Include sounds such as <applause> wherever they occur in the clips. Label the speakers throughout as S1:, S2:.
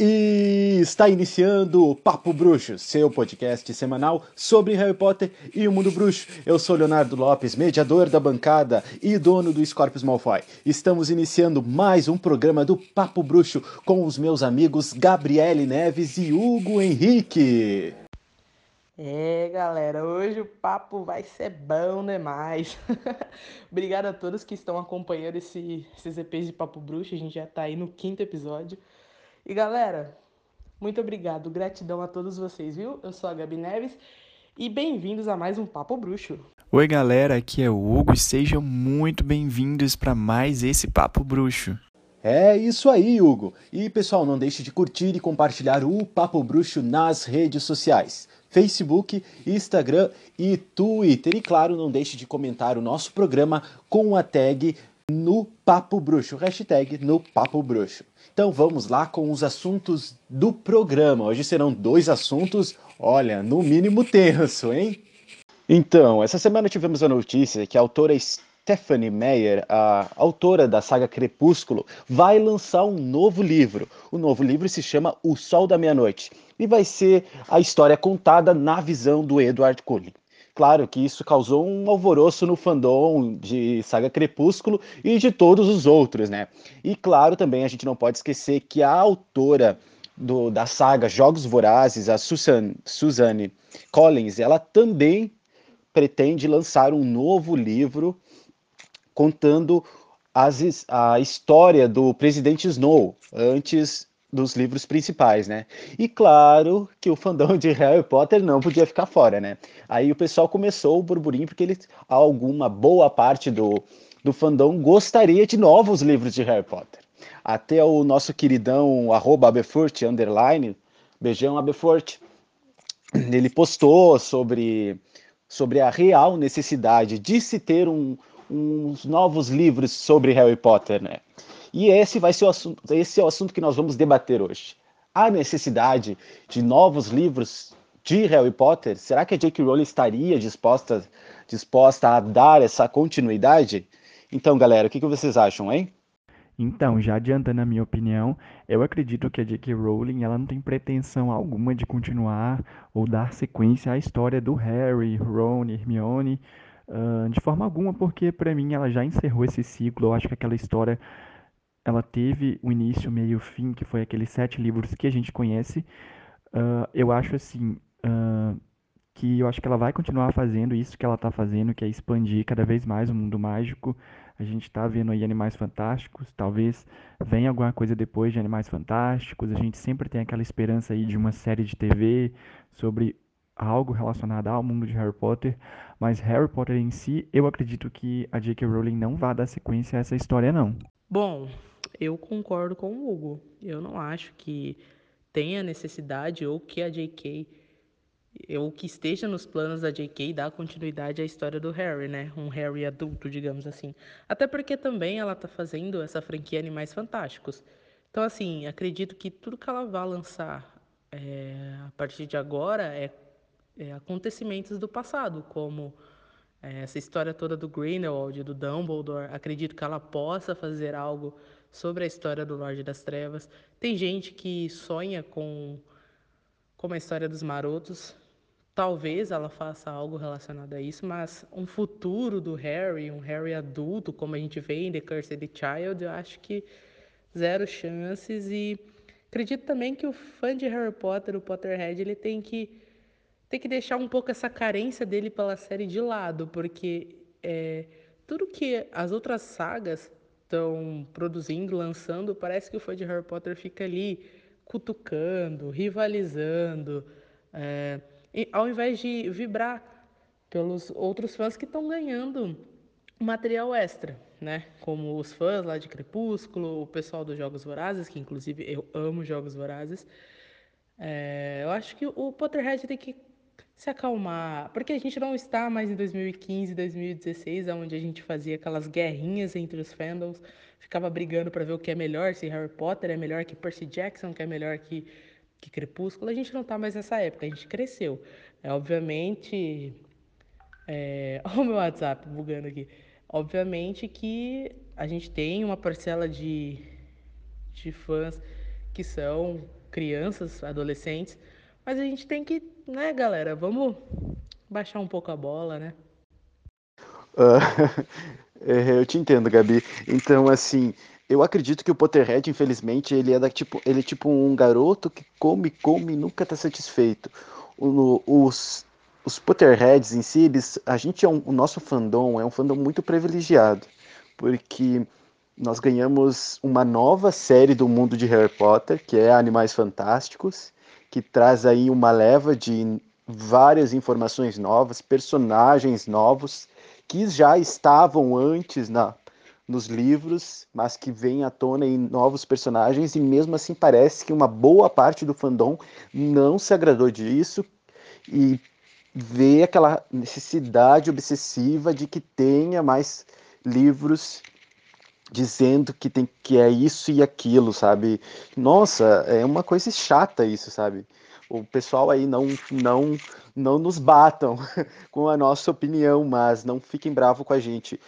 S1: E está iniciando o Papo Bruxo, seu podcast semanal sobre Harry Potter e o mundo bruxo. Eu sou Leonardo Lopes, mediador da bancada e dono do Scorpius Malfoy. Estamos iniciando mais um programa do Papo Bruxo com os meus amigos Gabriele Neves e Hugo Henrique.
S2: É, galera, hoje o papo vai ser bom demais. <laughs> Obrigado a todos que estão acompanhando esse, esses EPs de Papo Bruxo. A gente já está aí no quinto episódio. E galera, muito obrigado, gratidão a todos vocês, viu? Eu sou a Gabi Neves e bem-vindos a mais um Papo Bruxo.
S3: Oi, galera, aqui é o Hugo e sejam muito bem-vindos para mais esse Papo Bruxo.
S1: É isso aí, Hugo. E pessoal, não deixe de curtir e compartilhar o Papo Bruxo nas redes sociais. Facebook, Instagram e Twitter. E claro, não deixe de comentar o nosso programa com a tag no Papo Bruxo, hashtag no Papo Bruxo. Então vamos lá com os assuntos do programa. Hoje serão dois assuntos, olha, no mínimo tenso, hein? Então, essa semana tivemos a notícia que a autora Stephanie Meyer, a autora da saga Crepúsculo, vai lançar um novo livro. O novo livro se chama O Sol da Meia-Noite e vai ser a história contada na visão do Edward Cullen. Claro que isso causou um alvoroço no fandom de Saga Crepúsculo e de todos os outros, né? E claro, também a gente não pode esquecer que a autora do, da saga Jogos Vorazes, a Susan, Suzanne Collins, ela também pretende lançar um novo livro contando as, a história do presidente Snow antes dos livros principais, né? E claro que o fandom de Harry Potter não podia ficar fora, né? Aí o pessoal começou o burburinho porque ele, alguma boa parte do, do fandom gostaria de novos livros de Harry Potter. Até o nosso queridão arroba Abefort, underline, beijão Abefort, ele postou sobre, sobre a real necessidade de se ter um, uns novos livros sobre Harry Potter, né? E esse vai ser o assunto, esse é o assunto que nós vamos debater hoje. A necessidade de novos livros de Harry Potter? Será que a J.K. Rowling estaria disposta, disposta a dar essa continuidade? Então, galera, o que, vocês acham, hein?
S3: Então, já adiantando a minha opinião, eu acredito que a J.K. Rowling ela não tem pretensão alguma de continuar ou dar sequência à história do Harry, Ron, Hermione, uh, de forma alguma, porque para mim ela já encerrou esse ciclo. Eu acho que aquela história ela teve o início, meio, fim, que foi aqueles sete livros que a gente conhece. Uh, eu acho assim uh, que eu acho que ela vai continuar fazendo isso que ela está fazendo, que é expandir cada vez mais o mundo mágico. A gente está vendo aí Animais Fantásticos, talvez venha alguma coisa depois de Animais Fantásticos. A gente sempre tem aquela esperança aí de uma série de TV sobre algo relacionado ao mundo de Harry Potter, mas Harry Potter em si, eu acredito que a J.K. Rowling não vai dar sequência a essa história não.
S2: Bom, eu concordo com o Hugo. Eu não acho que tenha necessidade ou que a J.K. ou que esteja nos planos da J.K. dar continuidade à história do Harry, né? Um Harry adulto, digamos assim. Até porque também ela tá fazendo essa franquia Animais Fantásticos. Então, assim, acredito que tudo que ela vai lançar é, a partir de agora é, é acontecimentos do passado, como é, essa história toda do Grindelwald, do Dumbledore. Acredito que ela possa fazer algo sobre a história do Lorde das Trevas. Tem gente que sonha com, com a história dos marotos. Talvez ela faça algo relacionado a isso, mas um futuro do Harry, um Harry adulto, como a gente vê em The Cursed Child, eu acho que zero chances. E acredito também que o fã de Harry Potter, o Potterhead, ele tem que, tem que deixar um pouco essa carência dele pela série de lado, porque é, tudo que as outras sagas estão produzindo, lançando, parece que o fã de Harry Potter fica ali cutucando, rivalizando, é, ao invés de vibrar pelos outros fãs que estão ganhando material extra, né? Como os fãs lá de Crepúsculo, o pessoal dos Jogos Vorazes, que inclusive eu amo Jogos Vorazes. É, eu acho que o Potterhead tem que se acalmar, porque a gente não está mais em 2015, 2016, onde a gente fazia aquelas guerrinhas entre os fandoms, ficava brigando para ver o que é melhor, se Harry Potter é melhor que Percy Jackson, que é melhor que, que Crepúsculo. A gente não está mais nessa época, a gente cresceu. É, obviamente. É... <laughs> Olha o meu WhatsApp bugando aqui. Obviamente que a gente tem uma parcela de, de fãs que são crianças, adolescentes, mas a gente tem que, né, galera, vamos baixar um pouco a bola, né?
S1: Uh, <laughs> eu te entendo, Gabi. Então, assim, eu acredito que o Potterhead, infelizmente, ele é da, tipo, ele é tipo um garoto que come, come e nunca está satisfeito. O, os, os Potterheads em si, eles, a gente é um, o nosso fandom é um fandom muito privilegiado, porque nós ganhamos uma nova série do mundo de Harry Potter, que é Animais Fantásticos, que traz aí uma leva de várias informações novas, personagens novos que já estavam antes na nos livros, mas que vem à tona em novos personagens, e mesmo assim parece que uma boa parte do fandom não se agradou disso e vê aquela necessidade obsessiva de que tenha mais livros dizendo que tem que é isso e aquilo, sabe? Nossa, é uma coisa chata isso, sabe? O pessoal aí não não não nos batam <laughs> com a nossa opinião, mas não fiquem bravos com a gente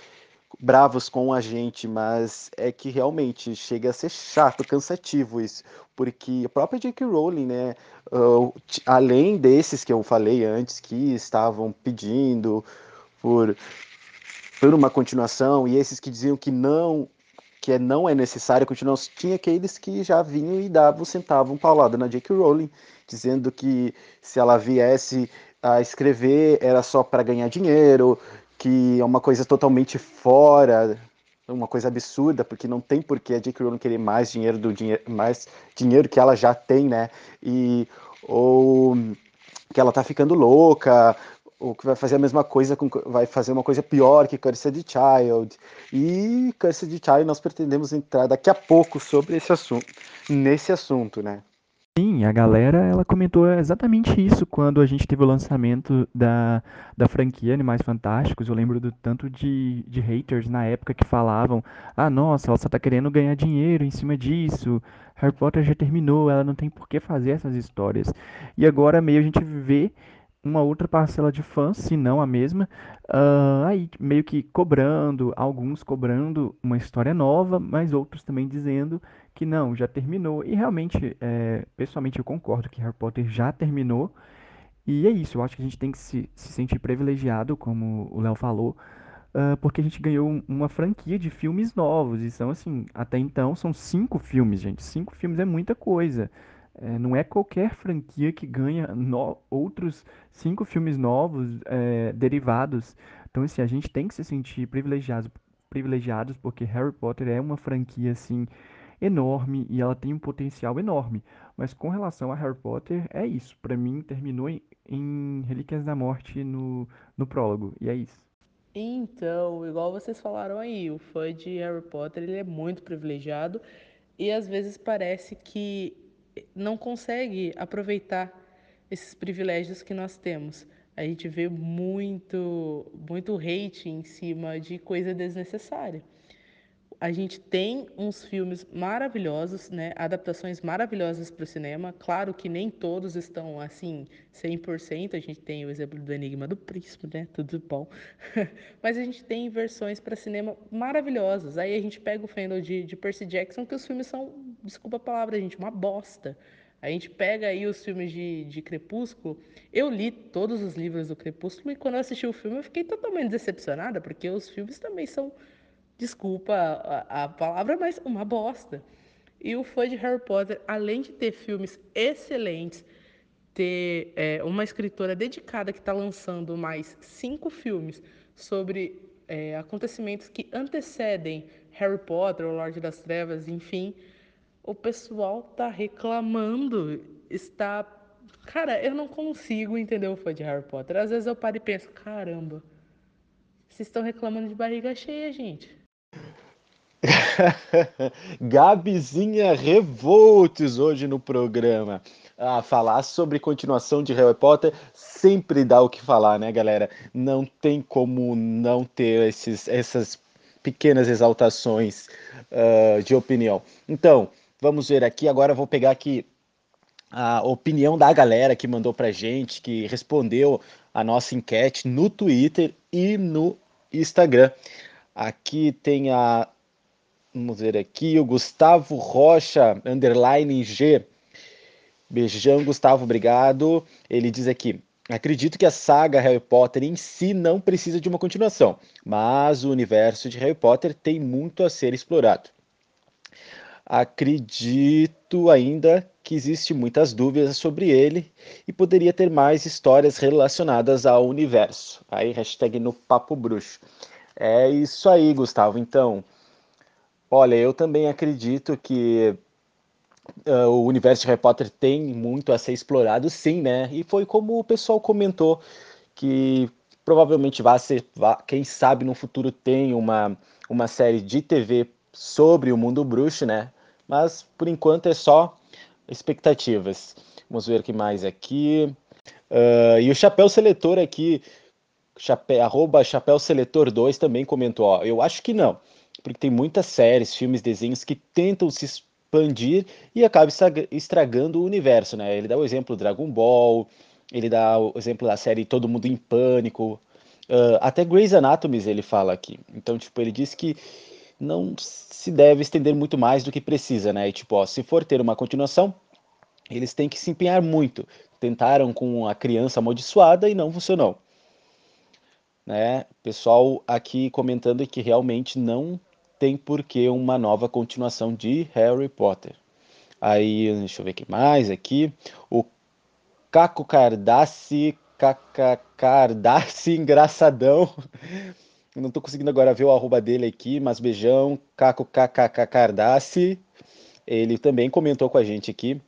S1: bravos com a gente, mas é que realmente chega a ser chato, cansativo isso, porque a própria J.K. Rowling, né, uh, além desses que eu falei antes, que estavam pedindo por, por uma continuação, e esses que diziam que não que não é necessário continuar, tinha aqueles que já vinham e davam, sentavam paulada na J.K. Rowling, dizendo que se ela viesse a escrever era só para ganhar dinheiro, que é uma coisa totalmente fora, uma coisa absurda, porque não tem por que a J.K. Rowling querer mais dinheiro do dinheiro, mais dinheiro que ela já tem, né? E ou que ela tá ficando louca, ou que vai fazer a mesma coisa com, vai fazer uma coisa pior que Cursed Child. E Cursed Child nós pretendemos entrar daqui a pouco sobre esse assunto, nesse assunto, né?
S3: Sim, a galera ela comentou exatamente isso quando a gente teve o lançamento da, da franquia Animais Fantásticos. Eu lembro do tanto de, de haters na época que falavam: ah, nossa, ela só tá querendo ganhar dinheiro em cima disso. Harry Potter já terminou, ela não tem por que fazer essas histórias. E agora meio a gente vê uma outra parcela de fãs, se não a mesma, uh, aí meio que cobrando, alguns cobrando uma história nova, mas outros também dizendo que não, já terminou. E realmente, é, pessoalmente, eu concordo que Harry Potter já terminou. E é isso, eu acho que a gente tem que se, se sentir privilegiado, como o Léo falou, uh, porque a gente ganhou uma franquia de filmes novos. E são assim, até então são cinco filmes, gente. Cinco filmes é muita coisa. É, não é qualquer franquia que ganha no, outros cinco filmes novos é, derivados. Então, assim, a gente tem que se sentir privilegiados, porque Harry Potter é uma franquia assim enorme e ela tem um potencial enorme. Mas com relação a Harry Potter, é isso. Para mim, terminou em, em Relíquias da Morte no, no prólogo. E é isso.
S2: Então, igual vocês falaram aí, o fã de Harry Potter ele é muito privilegiado e às vezes parece que não consegue aproveitar esses privilégios que nós temos. A gente vê muito, muito hate em cima de coisa desnecessária a gente tem uns filmes maravilhosos, né? Adaptações maravilhosas para o cinema. Claro que nem todos estão assim 100%. A gente tem o exemplo do Enigma do Príncipe, né? Tudo bom. <laughs> Mas a gente tem versões para cinema maravilhosas. Aí a gente pega o fandom de, de Percy Jackson, que os filmes são, desculpa a palavra, gente, uma bosta. A gente pega aí os filmes de, de Crepúsculo. Eu li todos os livros do Crepúsculo e quando eu assisti o filme eu fiquei totalmente decepcionada, porque os filmes também são desculpa a, a palavra, mas uma bosta. E o fã de Harry Potter, além de ter filmes excelentes, ter é, uma escritora dedicada que está lançando mais cinco filmes sobre é, acontecimentos que antecedem Harry Potter, o Lorde das Trevas, enfim, o pessoal está reclamando, está... Cara, eu não consigo entender o fã de Harry Potter. Às vezes eu paro e penso, caramba, vocês estão reclamando de barriga cheia, gente. <laughs>
S1: Gabizinha Revoltes hoje no programa. Ah, falar sobre continuação de Harry Potter sempre dá o que falar, né, galera? Não tem como não ter esses, essas pequenas exaltações uh, de opinião. Então, vamos ver aqui. Agora vou pegar aqui a opinião da galera que mandou pra gente, que respondeu a nossa enquete no Twitter e no Instagram. Aqui tem a Vamos ver aqui, o Gustavo Rocha, underline G. Beijão, Gustavo, obrigado. Ele diz aqui: Acredito que a saga Harry Potter em si não precisa de uma continuação, mas o universo de Harry Potter tem muito a ser explorado. Acredito ainda que existe muitas dúvidas sobre ele e poderia ter mais histórias relacionadas ao universo. Aí, hashtag no Papo Bruxo. É isso aí, Gustavo. Então, olha, eu também acredito que uh, o universo de Harry Potter tem muito a ser explorado, sim, né? E foi como o pessoal comentou, que provavelmente vai ser, quem sabe no futuro tem uma, uma série de TV sobre o mundo bruxo, né? Mas por enquanto é só expectativas. Vamos ver o que mais aqui. Uh, e o Chapéu Seletor aqui, chape, arroba Chapéu Seletor 2 também comentou, ó, eu acho que não, porque tem muitas séries, filmes, desenhos que tentam se expandir e acaba estragando o universo, né? Ele dá o exemplo do Dragon Ball, ele dá o exemplo da série Todo Mundo em Pânico, uh, até Grey's Anatomy ele fala aqui. Então, tipo, ele diz que não se deve estender muito mais do que precisa, né? E, tipo, ó, se for ter uma continuação, eles têm que se empenhar muito. Tentaram com a criança amaldiçoada e não funcionou. Né? Pessoal aqui comentando que realmente não tem por que uma nova continuação de Harry Potter. Aí, deixa eu ver que mais aqui. O Caco Cardassi, Caca Cardassi <laughs> engraçadão. Não estou conseguindo agora ver o arroba dele aqui, mas beijão, Caco KKK Cardassi. Ele também comentou com a gente aqui.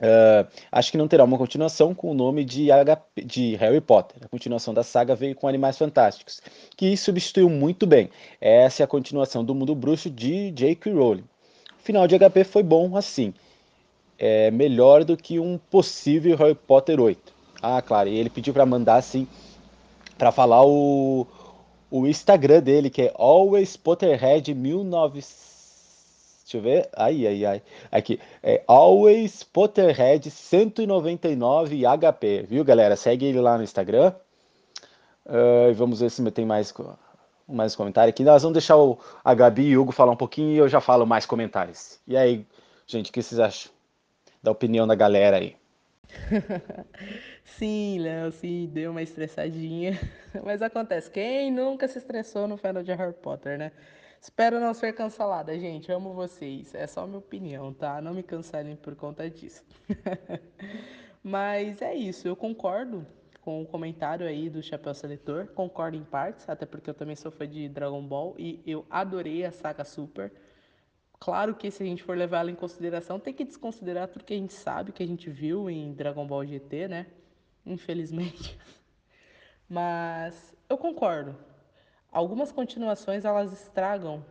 S1: Uh, acho que não terá uma continuação com o nome de, HP, de Harry Potter. A continuação da saga veio com Animais Fantásticos, que substituiu muito bem. Essa é a continuação do Mundo Bruxo de J.K. Rowling. O final de HP foi bom assim. É melhor do que um possível Harry Potter 8. Ah, claro, e ele pediu para mandar assim, para falar o, o Instagram dele, que é Always Potterhead 1900 Deixa eu ver. Ai, ai, ai. Aqui. É Always Potterhead 199 HP. Viu, galera? Segue ele lá no Instagram. Uh, vamos ver se tem mais, mais comentário aqui. Nós vamos deixar o, a Gabi e o Hugo falar um pouquinho e eu já falo mais comentários. E aí, gente, o que vocês acham da opinião da galera aí? <laughs>
S2: sim, Léo, sim, deu uma estressadinha. <laughs> Mas acontece, quem nunca se estressou no final de Harry Potter, né? Espero não ser cancelada, gente. Amo vocês. É só minha opinião, tá? Não me cancelem por conta disso. <laughs> Mas é isso, eu concordo com o comentário aí do Chapéu Seletor. Concordo em partes, até porque eu também sou fã de Dragon Ball e eu adorei a saga Super. Claro que se a gente for levar ela em consideração, tem que desconsiderar tudo que a gente sabe, que a gente viu em Dragon Ball GT, né? Infelizmente. <laughs> Mas eu concordo algumas continuações elas estragam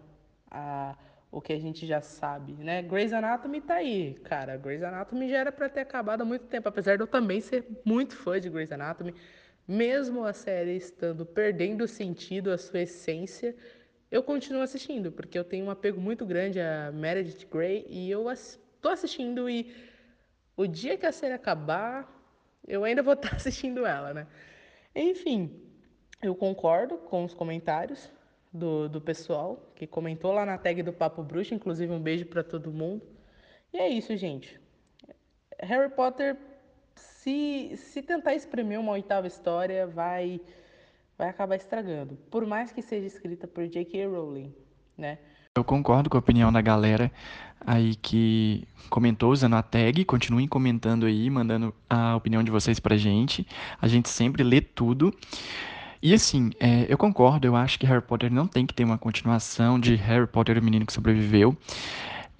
S2: a, o que a gente já sabe, né? Grey's Anatomy tá aí, cara. Grey's Anatomy já era para ter acabado há muito tempo, apesar de eu também ser muito fã de Grey's Anatomy, mesmo a série estando perdendo sentido, a sua essência, eu continuo assistindo, porque eu tenho um apego muito grande a Meredith Grey e eu tô assistindo e o dia que a série acabar, eu ainda vou <laughs> estar assistindo ela, né? Enfim, eu concordo com os comentários do, do pessoal que comentou lá na tag do Papo Bruxo, inclusive um beijo para todo mundo. E é isso, gente. Harry Potter, se, se tentar exprimir uma oitava história, vai, vai acabar estragando. Por mais que seja escrita por J.K. Rowling, né?
S3: Eu concordo com a opinião da galera aí que comentou usando a tag. Continuem comentando aí, mandando a opinião de vocês pra gente. A gente sempre lê tudo. E assim, é, eu concordo, eu acho que Harry Potter não tem que ter uma continuação de Harry Potter o Menino que Sobreviveu.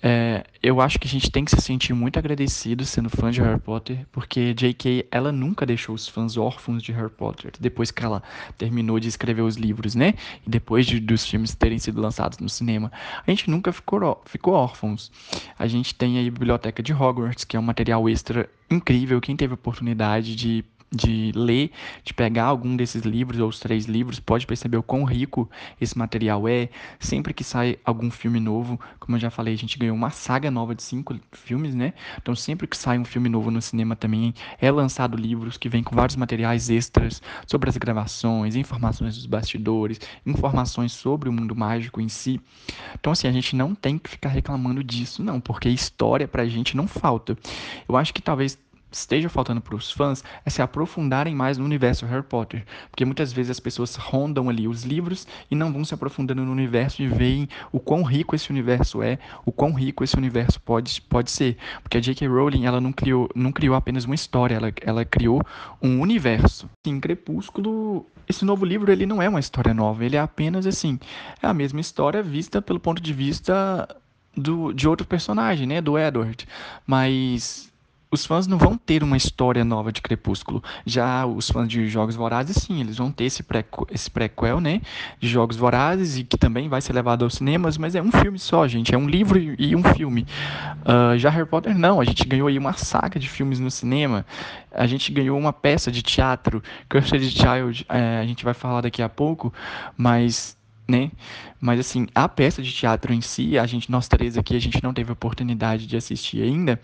S3: É, eu acho que a gente tem que se sentir muito agradecido sendo fã de Harry Potter, porque J.K. ela nunca deixou os fãs órfãos de Harry Potter, depois que ela terminou de escrever os livros, né? E depois de, dos filmes terem sido lançados no cinema. A gente nunca ficou, ficou órfãos. A gente tem aí a Biblioteca de Hogwarts, que é um material extra incrível. Quem teve a oportunidade de de ler, de pegar algum desses livros ou os três livros, pode perceber o quão rico esse material é. Sempre que sai algum filme novo, como eu já falei, a gente ganhou uma saga nova de cinco filmes, né? Então sempre que sai um filme novo no cinema também é lançado livros que vêm com vários materiais extras sobre as gravações, informações dos bastidores, informações sobre o mundo mágico em si. Então assim, a gente não tem que ficar reclamando disso, não, porque história pra gente não falta. Eu acho que talvez esteja faltando para os fãs é se aprofundarem mais no universo Harry Potter, porque muitas vezes as pessoas rondam ali os livros e não vão se aprofundando no universo e veem o quão rico esse universo é, o quão rico esse universo pode, pode ser, porque a J.K. Rowling ela não criou, não criou apenas uma história, ela, ela criou um universo. Em Crepúsculo, esse novo livro ele não é uma história nova, ele é apenas assim, é a mesma história vista pelo ponto de vista do, de outro personagem, né, do Edward, mas os fãs não vão ter uma história nova de Crepúsculo. Já os fãs de Jogos Vorazes, sim, eles vão ter esse, pré esse prequel, né? De Jogos Vorazes e que também vai ser levado aos cinemas, mas é um filme só, gente. É um livro e um filme. Uh, já Harry Potter, não. A gente ganhou aí uma saga de filmes no cinema. A gente ganhou uma peça de teatro, Cursed Child, é, a gente vai falar daqui a pouco, mas né? Mas assim, a peça de teatro em si, a gente, nós três aqui, a gente não teve oportunidade de assistir ainda,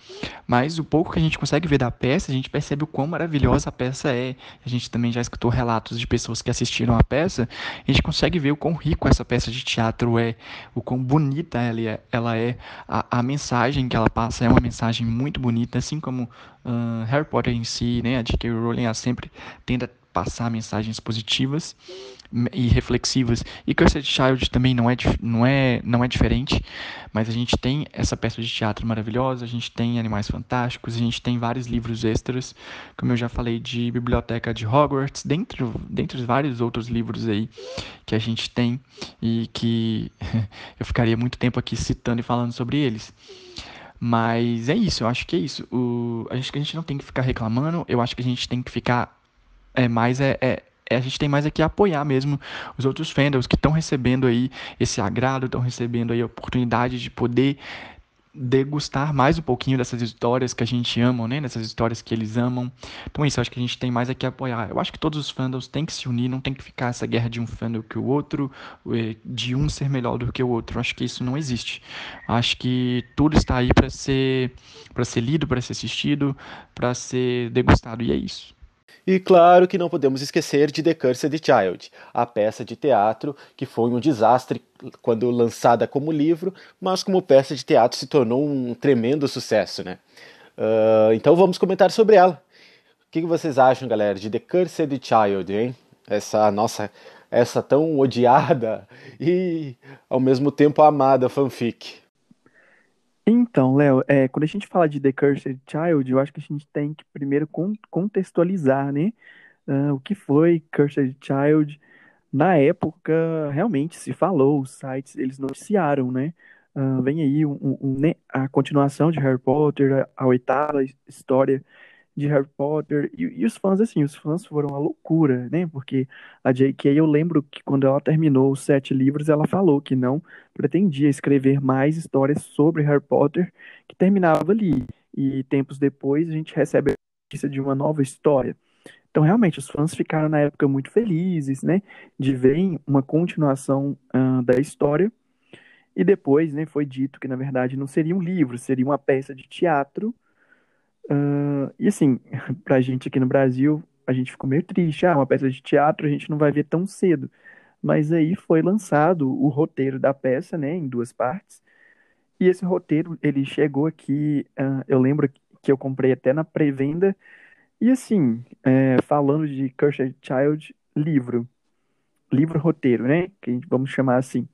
S3: mas o pouco que a gente consegue ver da peça, a gente percebe o quão maravilhosa a peça é. A gente também já escutou relatos de pessoas que assistiram a peça, a gente consegue ver o quão rico essa peça de teatro é, o quão bonita ela é, ela é a, a mensagem que ela passa é uma mensagem muito bonita, assim como uh, Harry Potter em si, né? A J.K. Rowling ela sempre tenta passar mensagens positivas e reflexivas. E Cursed Child também não é, não é, não é diferente, mas a gente tem essa peça de teatro maravilhosa, a gente tem Animais Fantásticos, a gente tem vários livros extras, como eu já falei, de Biblioteca de Hogwarts, dentre, dentre vários outros livros aí que a gente tem e que <laughs> eu ficaria muito tempo aqui citando e falando sobre eles. Mas é isso, eu acho que é isso. O, a, gente, a gente não tem que ficar reclamando, eu acho que a gente tem que ficar é mais é, é, é, a gente tem mais aqui a apoiar mesmo os outros fandoms que estão recebendo aí esse agrado, estão recebendo aí a oportunidade de poder degustar mais um pouquinho dessas histórias que a gente ama, né? Dessas histórias que eles amam. Então é isso, acho que a gente tem mais aqui a apoiar. Eu acho que todos os fandoms têm que se unir, não tem que ficar essa guerra de um fandom que o outro, eh, de um ser melhor do que o outro. Acho que isso não existe. Acho que tudo está aí para ser para ser lido, para ser assistido, para ser degustado e é isso.
S1: E claro que não podemos esquecer de The Cursed Child, a peça de teatro que foi um desastre quando lançada como livro, mas como peça de teatro se tornou um tremendo sucesso, né? Uh, então vamos comentar sobre ela. O que vocês acham, galera, de The Cursed Child, hein? Essa nossa, essa tão odiada e ao mesmo tempo amada fanfic.
S3: Então, Léo, é, quando a gente fala de The Cursed Child, eu acho que a gente tem que primeiro contextualizar, né? Uh, o que foi Cursed Child. Na época, realmente se falou, os sites, eles noticiaram, né? Uh, vem aí um, um, um, né, a continuação de Harry Potter, a, a oitava história de Harry Potter. E, e, os fãs, assim, os fãs foram uma loucura, né? Porque a J.K., eu lembro que quando ela terminou os sete livros, ela falou que não pretendia escrever mais histórias sobre Harry Potter, que terminava ali. E tempos depois a gente recebe a notícia de uma nova história. Então, realmente, os fãs ficaram na época muito felizes, né? De ver uma continuação uh, da história. E depois, né, foi dito que, na verdade, não seria um livro, seria uma peça de teatro Uh, e assim, <laughs> pra gente aqui no Brasil, a gente ficou meio triste. Ah, uma peça de teatro a gente não vai ver tão cedo. Mas aí foi lançado o roteiro da peça, né, em duas partes. E esse roteiro, ele chegou aqui, uh, eu lembro que eu comprei até na pré-venda. E assim, é, falando de Cursed Child, livro. Livro roteiro, né? Que vamos chamar assim.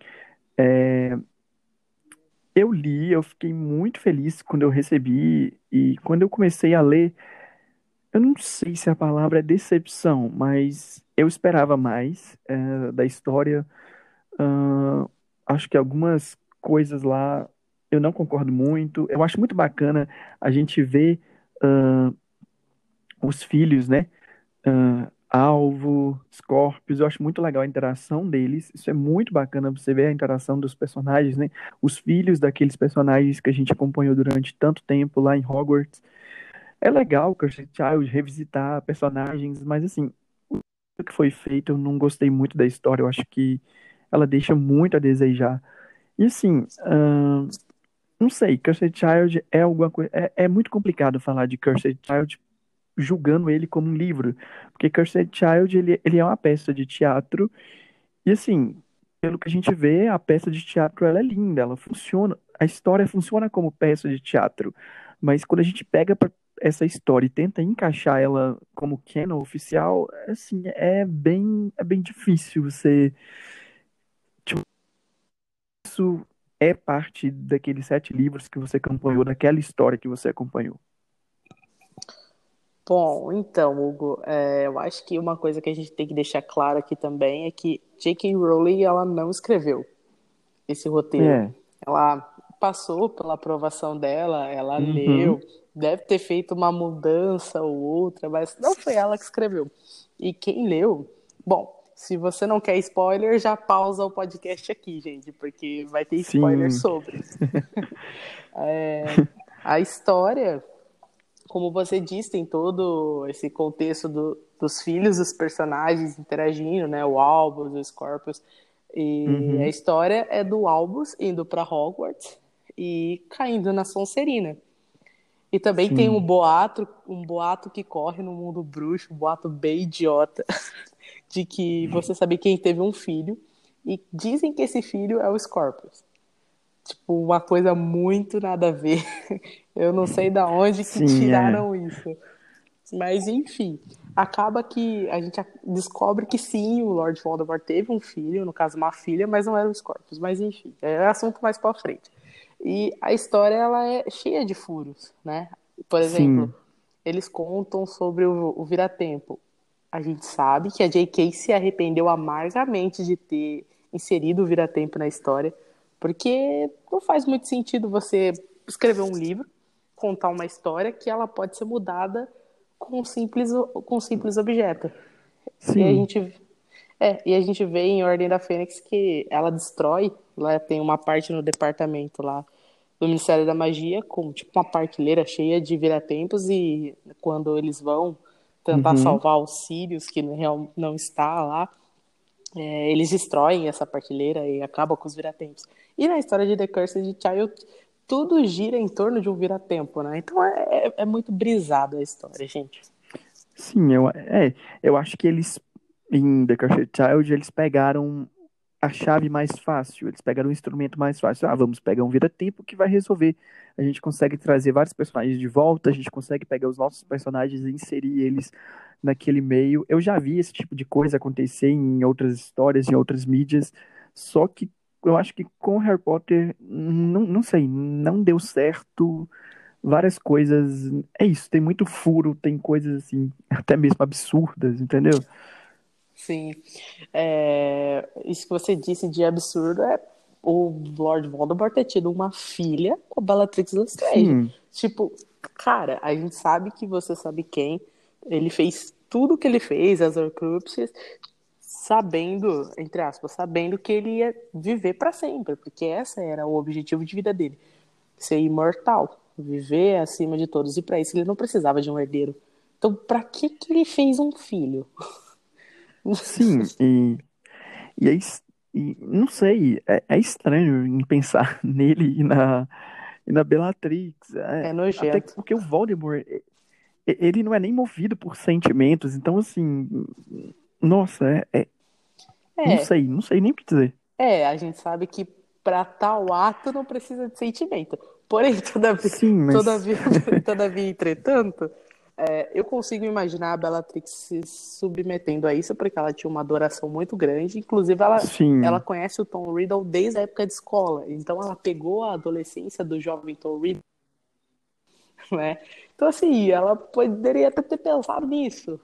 S3: É, eu li, eu fiquei muito feliz quando eu recebi e quando eu comecei a ler, eu não sei se a palavra é decepção, mas eu esperava mais é, da história. Uh, acho que algumas coisas lá eu não concordo muito. Eu acho muito bacana a gente ver uh, os filhos, né? Uh, Alvo, Scorpius, eu acho muito legal a interação deles. Isso é muito bacana você ver a interação dos personagens, né? Os filhos daqueles personagens que a gente acompanhou durante tanto tempo lá em Hogwarts. é legal Cursed Child revisitar personagens, mas assim, o que foi feito, eu não gostei muito da história, eu acho que ela deixa muito a desejar. E assim, não sei, Cursed Child é alguma coisa. É, é muito complicado falar de Cursed Child julgando ele como um livro, porque Cursed Child ele, ele é uma peça de teatro. E assim, pelo que a gente vê, a peça de teatro ela é linda, ela funciona, a história funciona como peça de teatro, mas quando a gente pega essa história e tenta encaixar ela como canon oficial, assim, é bem, é bem difícil você tipo, isso é parte daqueles sete livros que você acompanhou, daquela história que você acompanhou.
S2: Bom, então, Hugo, é, eu acho que uma coisa que a gente tem que deixar claro aqui também é que J.K. Rowling ela não escreveu esse roteiro. É. Ela passou pela aprovação dela, ela uhum. leu, deve ter feito uma mudança ou outra, mas não foi ela que escreveu. E quem leu, bom, se você não quer spoiler, já pausa o podcast aqui, gente, porque vai ter spoiler Sim. sobre. <laughs> é, a história como você disse, tem todo esse contexto do, dos filhos dos personagens interagindo, né? O Albus, o Scorpius. E uhum. a história é do Albus indo para Hogwarts e caindo na Sonserina. E também Sim. tem um boato, um boato que corre no mundo bruxo, um boato bem idiota, <laughs> de que você sabe quem teve um filho e dizem que esse filho é o Scorpius. Tipo, uma coisa muito nada a ver. <laughs> Eu não sei da onde que Sim, tiraram é. isso. Mas, enfim, acaba que a gente descobre que sim, o Lord Voldemort teve um filho, no caso uma filha, mas não era o Scorpius. Mas, enfim, é assunto mais pra frente. E a história, ela é cheia de furos, né? Por exemplo, sim. eles contam sobre o, o Viratempo. A gente sabe que a J.K. se arrependeu amargamente de ter inserido o Viratempo na história, porque não faz muito sentido você escrever um livro, contar uma história que ela pode ser mudada com um simples, com um simples objeto. Sim. E a gente é, e a gente vê em Ordem da Fênix que ela destrói, lá tem uma parte no departamento lá do Ministério da Magia com tipo uma partilheira cheia de viratempos e quando eles vão tentar uhum. salvar os Sirius que não, não está lá, é, eles destroem essa partilheira e acabam com os viratempos. E na história de The Cursed Child, tudo gira em torno de um vira-tempo, né? Então é, é, é, muito brisado a história, gente.
S3: Sim, eu, é, eu acho que eles, em The Cursed Child, eles pegaram a chave mais fácil, eles pegaram um instrumento mais fácil. Ah, vamos pegar um vira-tempo que vai resolver. A gente consegue trazer vários personagens de volta, a gente consegue pegar os nossos personagens e inserir eles naquele meio. Eu já vi esse tipo de coisa acontecer em outras histórias, em outras mídias, só que eu acho que com Harry Potter, não, não sei, não deu certo. Várias coisas. É isso, tem muito furo, tem coisas assim, <laughs> até mesmo absurdas, entendeu?
S2: Sim. É, isso que você disse de absurdo é o Lord Voldemort ter tido uma filha com a Bellatrix Lestrange. Tipo, cara, a gente sabe que você sabe quem. Ele fez tudo que ele fez, as Horcruxes, sabendo, entre aspas, sabendo que ele ia viver para sempre, porque essa era o objetivo de vida dele, ser imortal, viver acima de todos e para isso ele não precisava de um herdeiro. Então, para que que ele fez um filho?
S3: Sim, e, e, é, e não sei, é, é, estranho em pensar <laughs> nele e na, e na Bellatrix.
S2: É, é nojento. Até
S3: porque o Voldemort, ele não é nem movido por sentimentos, então assim, nossa, é, é, é, Não sei, não sei nem o que dizer.
S2: É, a gente sabe que para tal ato não precisa de sentimento. Porém, <laughs> todavia,
S3: Sim, mas...
S2: todavia, <laughs> todavia entretanto, é, eu consigo imaginar a Bellatrix se submetendo a isso, porque ela tinha uma adoração muito grande. Inclusive, ela, ela conhece o Tom Riddle desde a época de escola. Então, ela pegou a adolescência do jovem Tom Riddle. Né? Então, assim, ela poderia até ter pensado nisso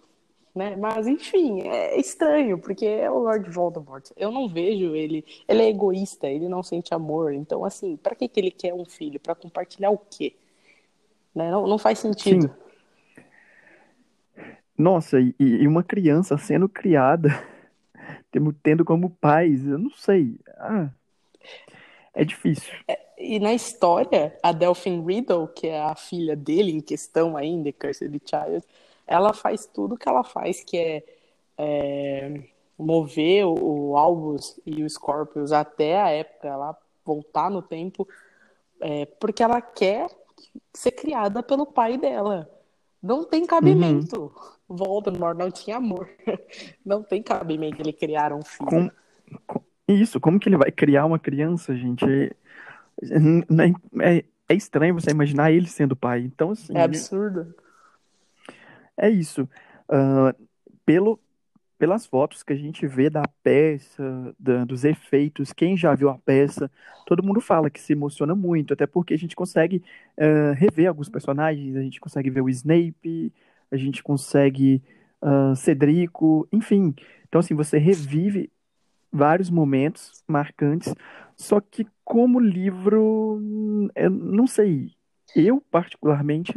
S2: né? Mas enfim, é estranho, porque é o Lord Voldemort. Eu não vejo ele. Ele é egoísta, ele não sente amor. Então, assim, para que, que ele quer um filho? Para compartilhar o quê? Né? Não, não faz sentido. Sim.
S3: Nossa, e, e uma criança sendo criada, <laughs> tendo como pais, eu não sei. Ah, é difícil.
S2: É, e na história, a Delphine Riddle, que é a filha dele em questão ainda, Cursed Child, ela faz tudo que ela faz, que é, é mover o, o Albus e o Scorpius até a época, ela voltar no tempo, é, porque ela quer ser criada pelo pai dela. Não tem cabimento. Uhum. Voldemort não tinha amor. <laughs> Não tem cabimento ele criar um filho.
S3: Com, com, isso, como que ele vai criar uma criança, gente? É, é, é, estranho você imaginar ele sendo pai. Então, assim.
S2: É absurdo.
S3: É isso. Uh, pelo, pelas fotos que a gente vê da peça, da, dos efeitos, quem já viu a peça, todo mundo fala que se emociona muito, até porque a gente consegue uh, rever alguns personagens, a gente consegue ver o Snape, a gente consegue uh, Cedrico, enfim. Então, assim, você revive vários momentos marcantes, só que como livro, eu não sei, eu particularmente,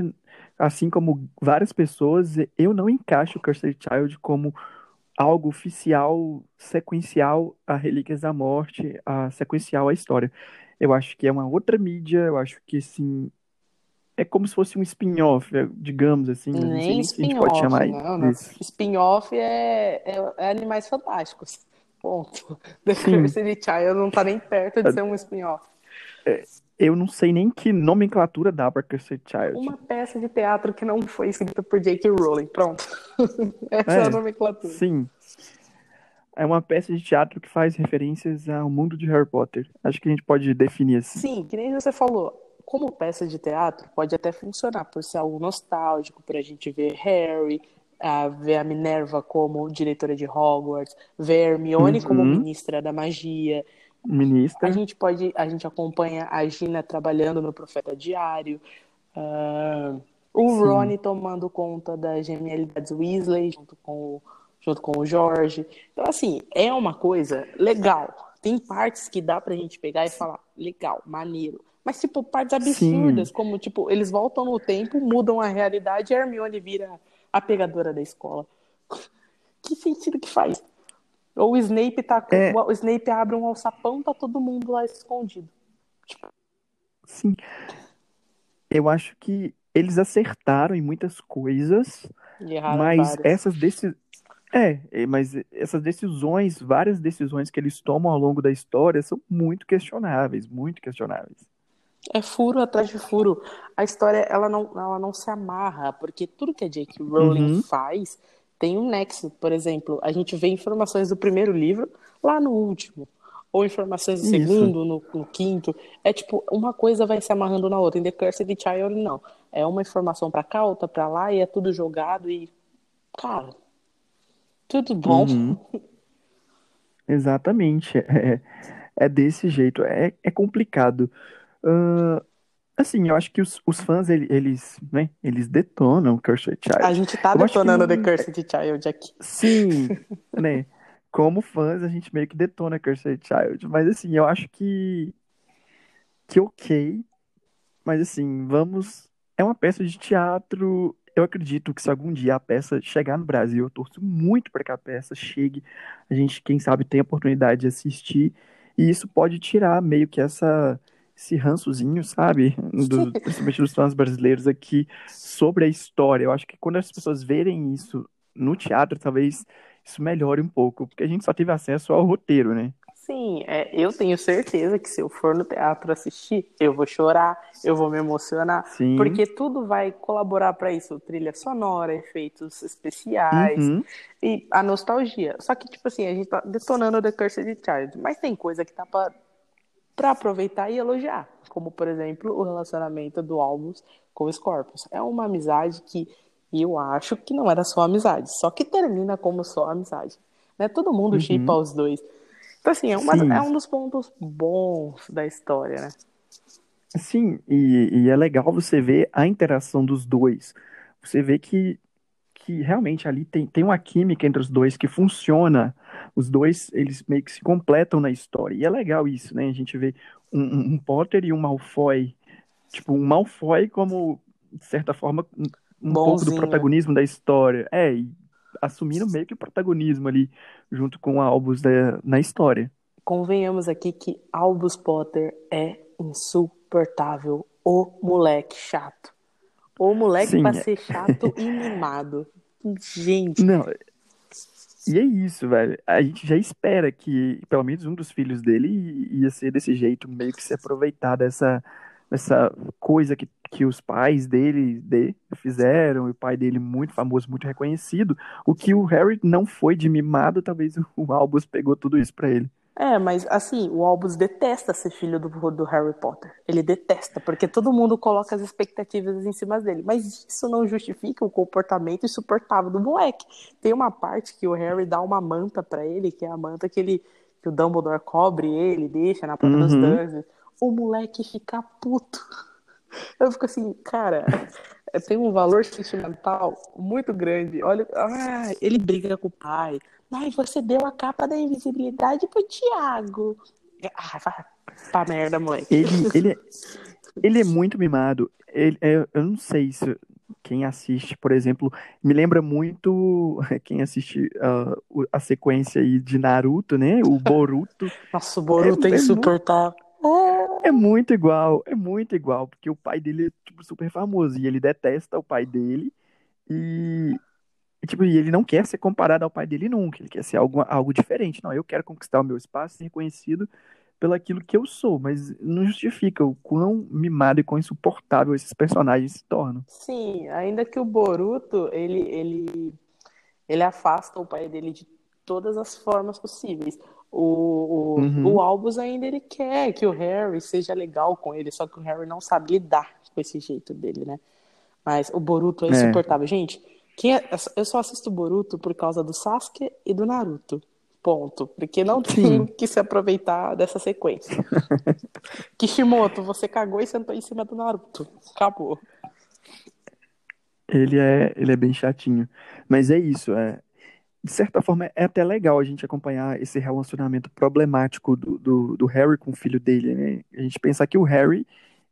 S3: assim como várias pessoas, eu não encaixo o Cursed Child como algo oficial, sequencial a Relíquias da Morte, a sequencial à história. Eu acho que é uma outra mídia, eu acho que assim é como se fosse um spin-off, é, digamos assim.
S2: Nem spin-off, não, não. Spin-off é, é, é, Animais Fantásticos. Ponto. The Cursed Child não tá nem perto de é. ser um spin-off.
S3: É, eu não sei nem que nomenclatura dá para Cursed Child.
S2: Uma peça de teatro que não foi escrita por J.K. Rowling. Pronto. <laughs> Essa é, é, a nomenclatura.
S3: Sim. É uma peça de teatro que faz referências ao mundo de Harry Potter. Acho que a gente pode definir assim.
S2: Sim, que nem você falou. Como peça de teatro, pode até funcionar por ser algo nostálgico, para a gente ver Harry, ver a Minerva como diretora de Hogwarts, ver Hermione uhum. como ministra da magia
S3: ministra.
S2: A gente pode, a gente acompanha a Gina trabalhando no Profeta Diário, uh, o Sim. Ronnie tomando conta das genialidades Weasley junto com, junto com o Jorge. Então, assim, é uma coisa legal. Tem partes que dá pra gente pegar e falar, legal, maneiro. Mas, tipo, partes absurdas, Sim. como, tipo, eles voltam no tempo, mudam a realidade e a Hermione vira a pegadora da escola. <laughs> Que sentido que faz? Ou o Snape tá. É... O Snape abre um alçapão, tá todo mundo lá escondido. Tipo...
S3: Sim. Eu acho que eles acertaram em muitas coisas, mas essas decisões. É, mas essas decisões, várias decisões que eles tomam ao longo da história são muito questionáveis, muito questionáveis.
S2: É furo atrás de furo. A história, ela não, ela não se amarra, porque tudo que a J.K. Rowling uhum. faz tem um nexo. Por exemplo, a gente vê informações do primeiro livro lá no último. Ou informações do Isso. segundo, no, no, quinto. É tipo, uma coisa vai se amarrando na outra. Em The Cursed Child, não. É uma informação pra cá, outra pra lá, e é tudo jogado e. Cara. Tudo bom. Uhum. <laughs>
S3: Exatamente. É, é desse jeito. É, é complicado. Uh, Assim, eu acho que os, os fãs, eles, né, eles detonam Cursed Child.
S2: A gente tá eu detonando que... The Cursed Child aqui.
S3: Sim, <laughs> né? Como fãs, a gente meio que detona Cursed Child. Mas, assim, eu acho que... Que ok. Mas, assim, vamos... É uma peça de teatro... Eu acredito que se algum dia a peça chegar no Brasil, eu torço muito para que a peça chegue. A gente, quem sabe, tem a oportunidade de assistir. E isso pode tirar meio que essa esse rançozinho, sabe? <laughs> Do, principalmente dos fãs brasileiros aqui, sobre a história. Eu acho que quando as pessoas verem isso no teatro, talvez isso melhore um pouco, porque a gente só teve acesso ao roteiro, né?
S2: Sim, é, eu tenho certeza que se eu for no teatro assistir, eu vou chorar, eu vou me emocionar, Sim. porque tudo vai colaborar para isso, trilha sonora, efeitos especiais uhum. e a nostalgia. Só que tipo assim, a gente tá detonando The Cursed Child, mas tem coisa que tá para para aproveitar e elogiar, como por exemplo o relacionamento do Albus com o Scorpius. É uma amizade que eu acho que não era só amizade, só que termina como só amizade. Né? Todo mundo uhum. chipa os dois. Então, assim, é, uma, é, um dos pontos bons da história, né?
S3: Sim, e, e é legal você ver a interação dos dois. Você vê que que realmente ali tem, tem uma química entre os dois que funciona. Os dois, eles meio que se completam na história. E é legal isso, né? A gente vê um, um Potter e um Malfoy. Tipo, um Malfoy como, de certa forma, um, um pouco do protagonismo da história. É, e assumindo meio que o protagonismo ali, junto com o Albus da, na história.
S2: convenhamos aqui que Albus Potter é insuportável. O moleque chato. O moleque Sim, pra é. ser chato <laughs> e mimado. Gente.
S3: Não. E é isso, velho. A gente já espera que pelo menos um dos filhos dele ia ser desse jeito, meio que se aproveitar dessa, dessa coisa que, que os pais dele de, fizeram, e o pai dele muito famoso, muito reconhecido. O que o Harry não foi de mimado, talvez o Albus pegou tudo isso para ele.
S2: É, mas assim, o Albus detesta ser filho do, do Harry Potter. Ele detesta, porque todo mundo coloca as expectativas em cima dele. Mas isso não justifica o comportamento insuportável do moleque. Tem uma parte que o Harry dá uma manta para ele, que é a manta que ele que o Dumbledore cobre ele, deixa na porta uhum. dos Dursleys. O moleque fica puto. Eu fico assim, cara, tem um valor sentimental muito grande. Olha, ah, ele briga com o pai. Ai, você deu a capa da invisibilidade pro Thiago. Ah, pra merda, moleque.
S3: Ele, ele, é, ele é muito mimado. Ele, é, eu não sei se quem assiste, por exemplo, me lembra muito <laughs> quem assiste uh, a sequência aí de Naruto, né? O Boruto.
S2: Nossa, o Boruto é, é insuportável.
S3: É muito igual, é muito igual, porque o pai dele é tipo, super famoso e ele detesta o pai dele e, e, tipo, e ele não quer ser comparado ao pai dele nunca, ele quer ser algo, algo diferente. Não, eu quero conquistar o meu espaço, ser reconhecido pelo aquilo que eu sou, mas não justifica o quão mimado e quão insuportável esses personagens se tornam.
S2: Sim, ainda que o Boruto, ele, ele, ele afasta o pai dele de todas as formas possíveis. O, o, uhum. o Albus ainda ele quer que o Harry seja legal com ele, só que o Harry não sabe lidar com esse jeito dele, né? Mas o Boruto é, é. insuportável. Gente, quem é, eu só assisto Boruto por causa do Sasuke e do Naruto. Ponto. Porque não tem que se aproveitar dessa sequência. <laughs> Kishimoto, você cagou e sentou em cima do Naruto. Acabou.
S3: Ele é, ele é bem chatinho. Mas é isso, é, de certa forma, é até legal a gente acompanhar esse relacionamento problemático do, do, do, Harry com o filho dele, né? A gente pensar que o Harry,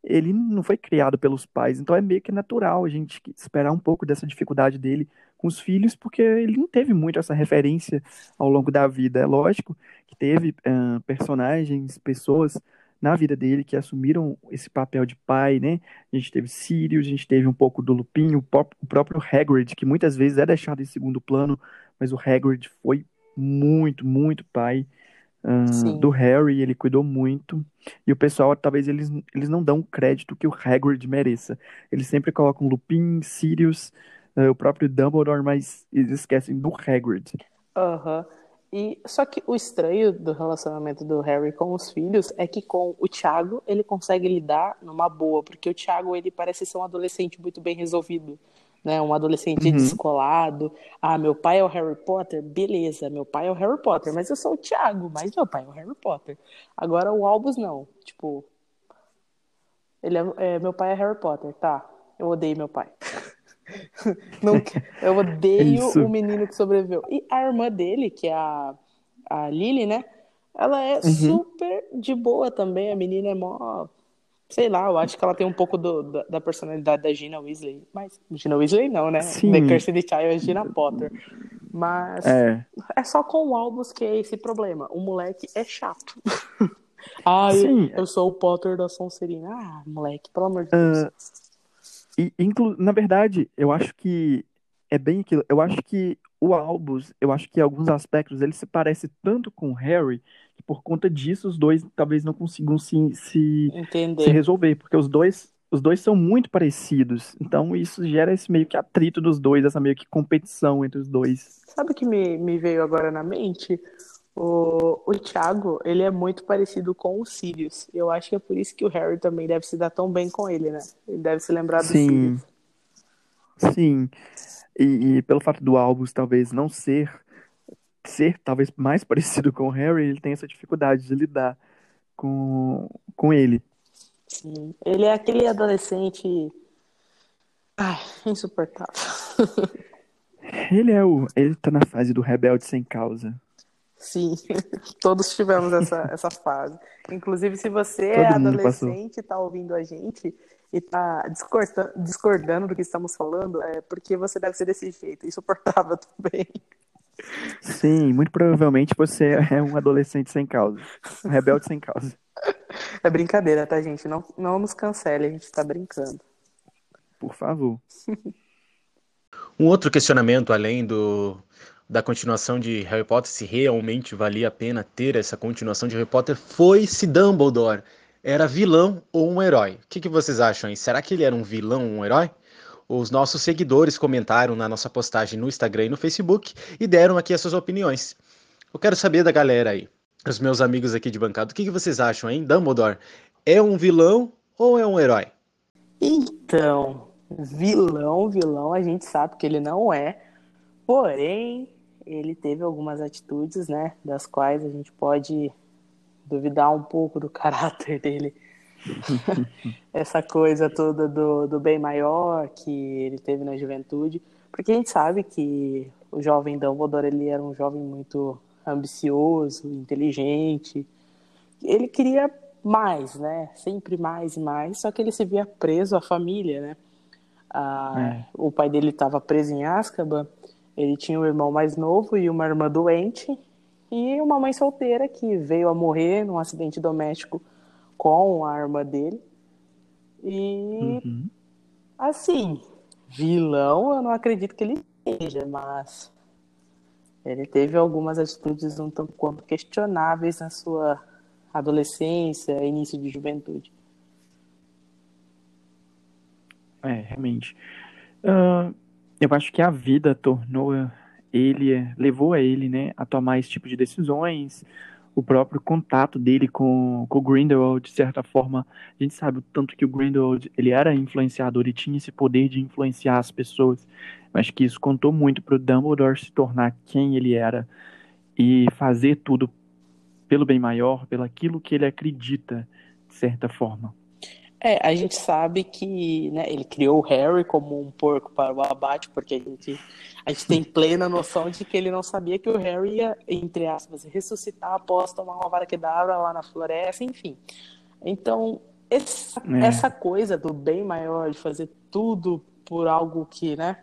S3: ele não foi criado pelos pais, então é meio que natural a gente esperar um pouco dessa dificuldade dele com os filhos, porque ele não teve muito essa referência ao longo da vida. É lógico que teve uh, personagens, pessoas na vida dele que assumiram esse papel de pai, né? A gente teve Sirius, a gente teve um pouco do Lupin, o, o próprio Hagrid, que muitas vezes é deixado em segundo plano mas o Hagrid foi muito, muito pai uh, do Harry, ele cuidou muito. E o pessoal, talvez eles, eles não dão o crédito que o Hagrid mereça. Eles sempre colocam Lupin, Sirius, uh, o próprio Dumbledore, mas eles esquecem do Hagrid.
S2: Aham. Uhum. E só que o estranho do relacionamento do Harry com os filhos é que com o Thiago ele consegue lidar numa boa, porque o Thiago ele parece ser um adolescente muito bem resolvido né? Um adolescente uhum. descolado. Ah, meu pai é o Harry Potter? Beleza, meu pai é o Harry Potter, mas eu sou o Thiago, mas meu pai é o Harry Potter. Agora o Albus não, tipo, ele é, é meu pai é Harry Potter, tá? Eu odeio meu pai. <laughs> não, eu odeio o menino que sobreviveu. E a irmã dele, que é a, a Lily, né? Ela é uhum. super de boa também. A menina é mó Sei lá, eu acho que ela tem um pouco do, da, da, personalidade da Gina Weasley. Mas Gina Weasley não, né? Sim. The Cursed Child é Gina Potter. Mas é. é só com o Albus que é esse problema. O moleque é chato. <laughs> ah, Sim. Eu, eu sou o Potter da Sonserina. Ah, moleque, pelo amor de Deus. Uh,
S3: e, inclu... Na verdade, eu acho que é bem aquilo. Eu acho que o Albus, eu acho que em alguns aspectos ele se parece tanto com o Harry que por conta disso os dois talvez não consigam se, se, se resolver, porque os dois os dois são muito parecidos, então isso gera esse meio que atrito dos dois, essa meio que competição entre os dois.
S2: Sabe o que me, me veio agora na mente? O, o Thiago, ele é muito parecido com o Sirius. Eu acho que é por isso que o Harry também deve se dar tão bem com ele, né? Ele deve se lembrar do
S3: Sim. Sirius. Sim. E, e pelo fato do Albus talvez não ser ser talvez mais <laughs> parecido com o Harry, ele tem essa dificuldade de lidar com, com ele.
S2: Sim, ele é aquele adolescente Ai, insuportável. <laughs>
S3: ele é o. Ele tá na fase do rebelde sem causa.
S2: Sim, <laughs> todos tivemos essa, essa fase. Inclusive, se você Todo é adolescente e tá ouvindo a gente e tá discordando, discordando do que estamos falando, é porque você deve ser desse jeito, insuportável <laughs> também.
S3: Sim, muito provavelmente você é um adolescente sem causa. Um rebelde sem causa.
S2: É brincadeira, tá, gente? Não, não nos cancele, a gente tá brincando.
S3: Por favor.
S1: Um outro questionamento, além do, da continuação de Harry Potter, se realmente valia a pena ter essa continuação de Harry Potter, foi se Dumbledore era vilão ou um herói. O que, que vocês acham aí? Será que ele era um vilão ou um herói? Os nossos seguidores comentaram na nossa postagem no Instagram e no Facebook e deram aqui as suas opiniões. Eu quero saber da galera aí, os meus amigos aqui de bancada, o que, que vocês acham, hein? Dumbledore é um vilão ou é um herói?
S2: Então, vilão, vilão, a gente sabe que ele não é. Porém, ele teve algumas atitudes, né, das quais a gente pode duvidar um pouco do <laughs> caráter dele. <laughs> Essa coisa toda do, do bem maior que ele teve na juventude, porque a gente sabe que o jovem Dumbledore ele era um jovem muito ambicioso, inteligente. Ele queria mais, né? Sempre mais e mais, só que ele se via preso à família, né? Ah, é. O pai dele estava preso em Azkaban, ele tinha um irmão mais novo e uma irmã doente, e uma mãe solteira que veio a morrer num acidente doméstico com a arma dele. E uhum. assim, vilão eu não acredito que ele seja, mas ele teve algumas atitudes um tanto quanto questionáveis na sua adolescência, início de juventude.
S3: É, realmente. Uh, eu acho que a vida tornou ele levou a ele, né, a tomar esse tipo de decisões. O próprio contato dele com, com o Grindelwald, de certa forma, a gente sabe o tanto que o Grindelwald ele era influenciador e tinha esse poder de influenciar as pessoas. Mas que isso contou muito para o Dumbledore se tornar quem ele era e fazer tudo pelo bem maior, pelo aquilo que ele acredita, de certa forma.
S2: É, a gente sabe que né, ele criou o Harry como um porco para o abate, porque a gente, a gente tem plena noção de que ele não sabia que o Harry ia, entre aspas, ressuscitar após tomar uma vara que lá na floresta, enfim. Então, essa, é. essa coisa do bem maior, de fazer tudo por algo que, né,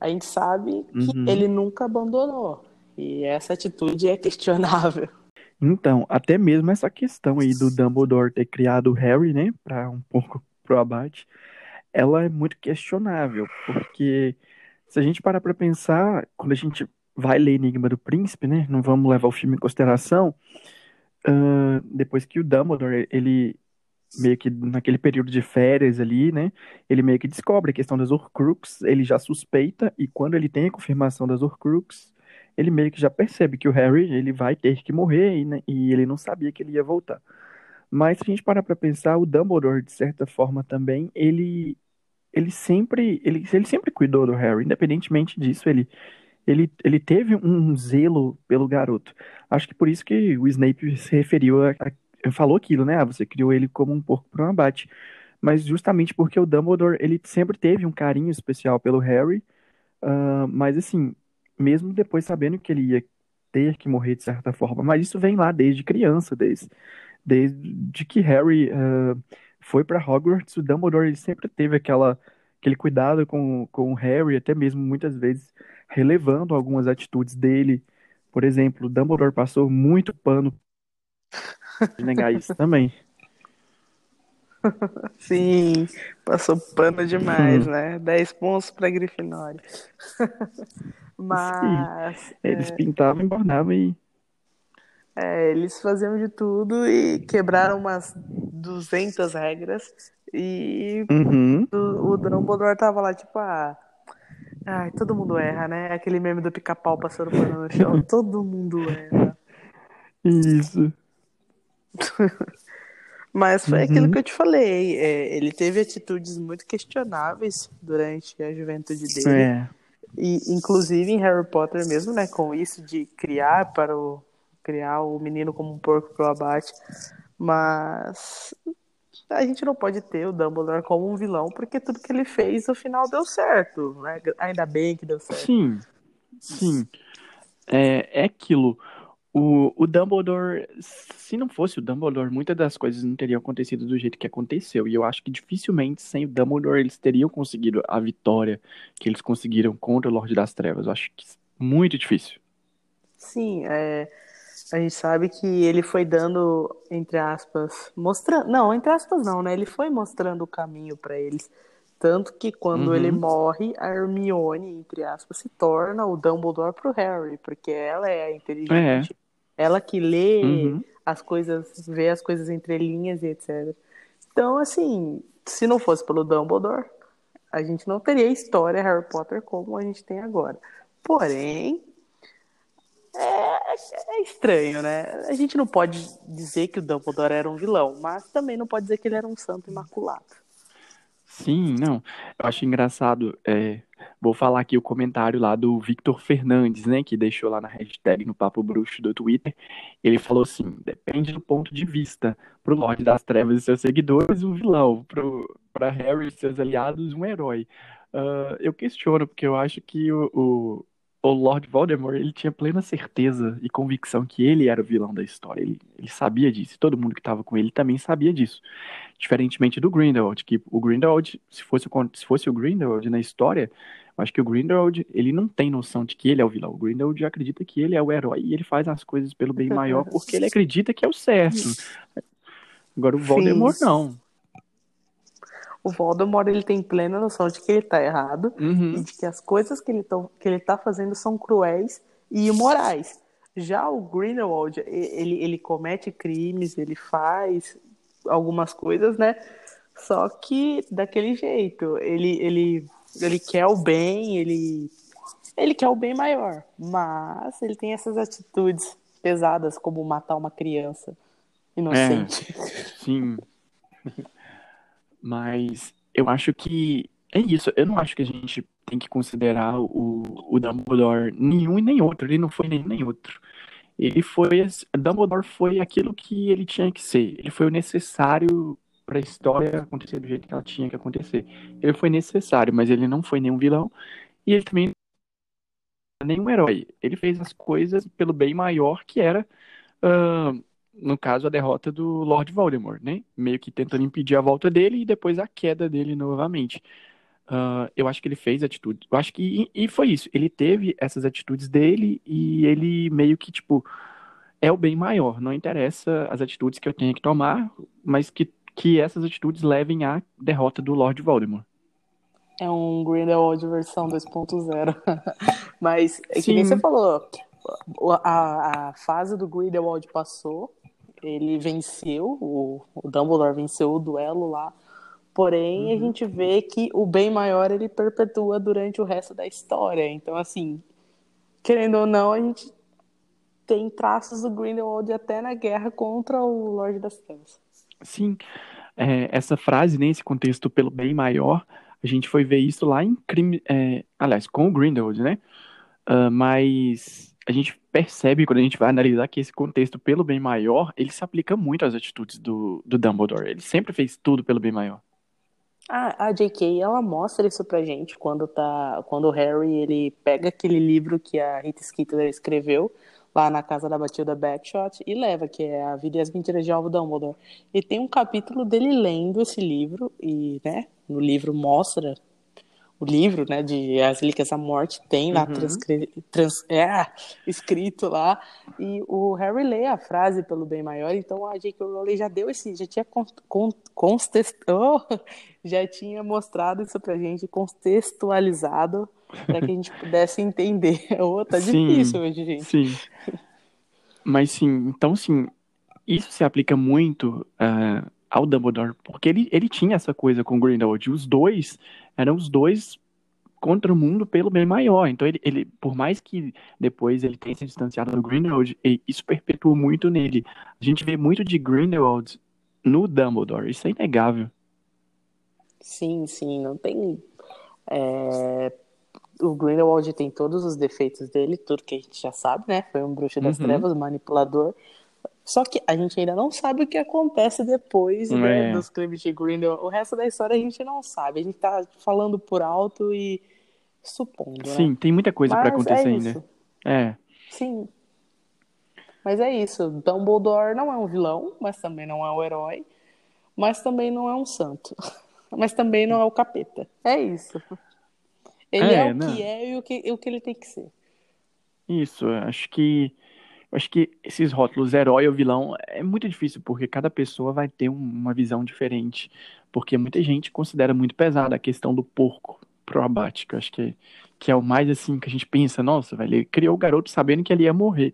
S2: a gente sabe que uhum. ele nunca abandonou. E essa atitude é questionável.
S3: Então, até mesmo essa questão aí do Dumbledore ter criado o Harry, né, para um pouco <laughs> pro abate, ela é muito questionável, porque se a gente parar para pensar, quando a gente vai ler Enigma do Príncipe, né, não vamos levar o filme em consideração, uh, depois que o Dumbledore, ele meio que naquele período de férias ali, né, ele meio que descobre a questão das Horcruxes, ele já suspeita, e quando ele tem a confirmação das Horcruxes, ele meio que já percebe que o Harry ele vai ter que morrer e, né, e ele não sabia que ele ia voltar. Mas se a gente parar para pensar, o Dumbledore, de certa forma também, ele ele sempre ele, ele sempre cuidou do Harry, independentemente disso, ele ele, ele teve um zelo pelo garoto. Acho que por isso que o Snape se referiu a, a falou aquilo, né? Ah, você criou ele como um porco para um abate. Mas justamente porque o Dumbledore, ele sempre teve um carinho especial pelo Harry. Uh, mas assim, mesmo depois sabendo que ele ia ter que morrer de certa forma. Mas isso vem lá desde criança, desde, desde que Harry uh, foi para Hogwarts, o Dumbledore ele sempre teve aquela, aquele cuidado com, com o Harry, até mesmo muitas vezes relevando algumas atitudes dele. Por exemplo, o Dumbledore passou muito pano <laughs> de negar isso também.
S2: Sim, passou pano demais, né? 10 pontos para Grifinória. <laughs> Mas.
S3: Sim. Eles é... pintavam e bordavam e.
S2: É, eles faziam de tudo e quebraram umas 200 regras. E uhum. o, o Dumbledore tava lá, tipo, ah. Ai, todo mundo erra, né? Aquele meme do pica-pau passando pano no chão. <laughs> todo mundo erra.
S3: Isso. <laughs>
S2: Mas foi uhum. aquilo que eu te falei. É, ele teve atitudes muito questionáveis durante a juventude dele. É. E, inclusive em Harry Potter mesmo, né? Com isso de criar para o criar o menino como um porco para o abate. Mas a gente não pode ter o Dumbledore como um vilão, porque tudo que ele fez no final deu certo. Né? Ainda bem que deu certo.
S3: Sim, sim. É, é aquilo. O, o Dumbledore, se não fosse o Dumbledore, muitas das coisas não teriam acontecido do jeito que aconteceu. E eu acho que dificilmente sem o Dumbledore eles teriam conseguido a vitória que eles conseguiram contra o Lorde das Trevas. Eu acho que muito difícil.
S2: Sim, é, a gente sabe que ele foi dando, entre aspas, mostrando. Não, entre aspas não, né? Ele foi mostrando o caminho para eles. Tanto que quando uhum. ele morre, a Hermione, entre aspas, se torna o Dumbledore pro Harry, porque ela é a inteligente. É. Ela que lê uhum. as coisas, vê as coisas entre linhas e etc. Então, assim, se não fosse pelo Dumbledore, a gente não teria história Harry Potter como a gente tem agora. Porém, é, é, estranho, né? A gente não pode dizer que o Dumbledore era um vilão, mas também não pode dizer que ele era um santo imaculado.
S3: Sim, não. Eu acho engraçado. É, vou falar aqui o comentário lá do Victor Fernandes, né? Que deixou lá na hashtag no Papo Bruxo do Twitter. Ele falou assim: depende do ponto de vista. Pro Lorde das Trevas e seus seguidores, um vilão. Pro, pra Harry e seus aliados, um herói. Uh, eu questiono, porque eu acho que o, o, o Lord Voldemort ele tinha plena certeza e convicção que ele era o vilão da história. Ele, ele sabia disso. E todo mundo que estava com ele também sabia disso. Diferentemente do Grindelwald, que o Grindelwald, se fosse, se fosse o Grindelwald na história, eu acho que o Grindelwald ele não tem noção de que ele é o vilão. O Grindelwald acredita que ele é o herói e ele faz as coisas pelo bem maior porque ele acredita que é o certo. Agora o Voldemort Sim. não
S2: o Voldemort ele tem plena noção de que ele tá errado uhum. e de que as coisas que ele, tão, que ele tá fazendo são cruéis e imorais. Já o Grindelwald, ele, ele comete crimes, ele faz algumas coisas, né? Só que daquele jeito, ele, ele, ele quer o bem, ele, ele quer o bem maior, mas ele tem essas atitudes pesadas, como matar uma criança inocente.
S3: É, sim. <laughs> Mas eu acho que é isso. Eu não acho que a gente tem que considerar o, o Dumbledore nenhum e nem outro. Ele não foi nenhum nem outro. Ele foi. Dumbledore foi aquilo que ele tinha que ser. Ele foi o necessário para a história acontecer do jeito que ela tinha que acontecer. Ele foi necessário, mas ele não foi nenhum vilão. E ele também nenhum herói. Ele fez as coisas pelo bem maior que era. Uh, no caso, a derrota do Lord Voldemort, né? Meio que tentando impedir a volta dele e depois a queda dele novamente. Uh, eu acho que ele fez atitude. Eu acho que. E, e foi isso. Ele teve essas atitudes dele e ele meio que, tipo, é o bem maior. Não interessa as atitudes que eu tenha que tomar, mas que, que essas atitudes levem à derrota do Lord Voldemort.
S2: É um Grindelwald versão 2.0. <laughs> mas, é que nem você falou, a, a fase do Grindelwald passou, ele venceu, o, o Dumbledore venceu o duelo lá. Porém, uhum. a gente vê que o bem maior ele perpetua durante o resto da história. Então, assim, querendo ou não, a gente tem traços do Grindelwald até na guerra contra o Lorde das Trevas.
S3: Sim, é, essa frase, nesse né, contexto pelo bem maior, a gente foi ver isso lá em crime. É, aliás, com o Grindelwald, né? Uh, mas a gente percebe, quando a gente vai analisar, que esse contexto pelo bem maior, ele se aplica muito às atitudes do, do Dumbledore. Ele sempre fez tudo pelo bem maior.
S2: A, a J.K., ela mostra isso pra gente quando, tá, quando o Harry ele pega aquele livro que a Rita Skeeter escreveu lá na casa da Batilda Backshot e leva, que é A Vida e as Mentiras de Alvo Dumbledore. E tem um capítulo dele lendo esse livro e, né, no livro mostra o livro, né, de As Relíquias da Morte, tem lá uhum. transcri... trans... é, <laughs> escrito lá, e o Harry lê a frase pelo bem maior, então a J.K. Rowling já deu esse, já tinha con... Con... <laughs> Oh, já tinha mostrado isso pra gente, contextualizado, para que a gente pudesse entender. <laughs> Oh, tá sim, difícil hoje, gente.
S3: Sim. Mas sim, então sim, isso se aplica muito uh, ao Dumbledore, porque ele, ele tinha essa coisa com o Grindelwald, os dois eram os dois contra o mundo pelo bem maior. Então, ele, ele por mais que depois ele tenha se distanciado do Grindelwald, isso perpetua muito nele. A gente vê muito de Grindelwald no Dumbledore, isso é inegável.
S2: Sim, sim, não tem. É... O Grindelwald tem todos os defeitos dele, tudo que a gente já sabe, né? Foi um bruxo das uhum. trevas, manipulador. Só que a gente ainda não sabe o que acontece depois né, é. dos crimes de Grindelwald. O resto da história a gente não sabe. A gente tá falando por alto e supondo.
S3: Sim,
S2: né?
S3: tem muita coisa para é acontecer é ainda. É.
S2: Sim. Mas é isso. Dumbledore não é um vilão, mas também não é um herói. Mas também não é um santo. <laughs> Mas também não é o capeta. É isso. Ele é, é o não. que é e o que, o que ele tem que ser.
S3: Isso, acho que acho que esses rótulos herói ou vilão é muito difícil porque cada pessoa vai ter uma visão diferente, porque muita gente considera muito pesada a questão do porco pro abate, que eu acho que que é o mais assim que a gente pensa, nossa, velho, ele criou o garoto sabendo que ele ia morrer.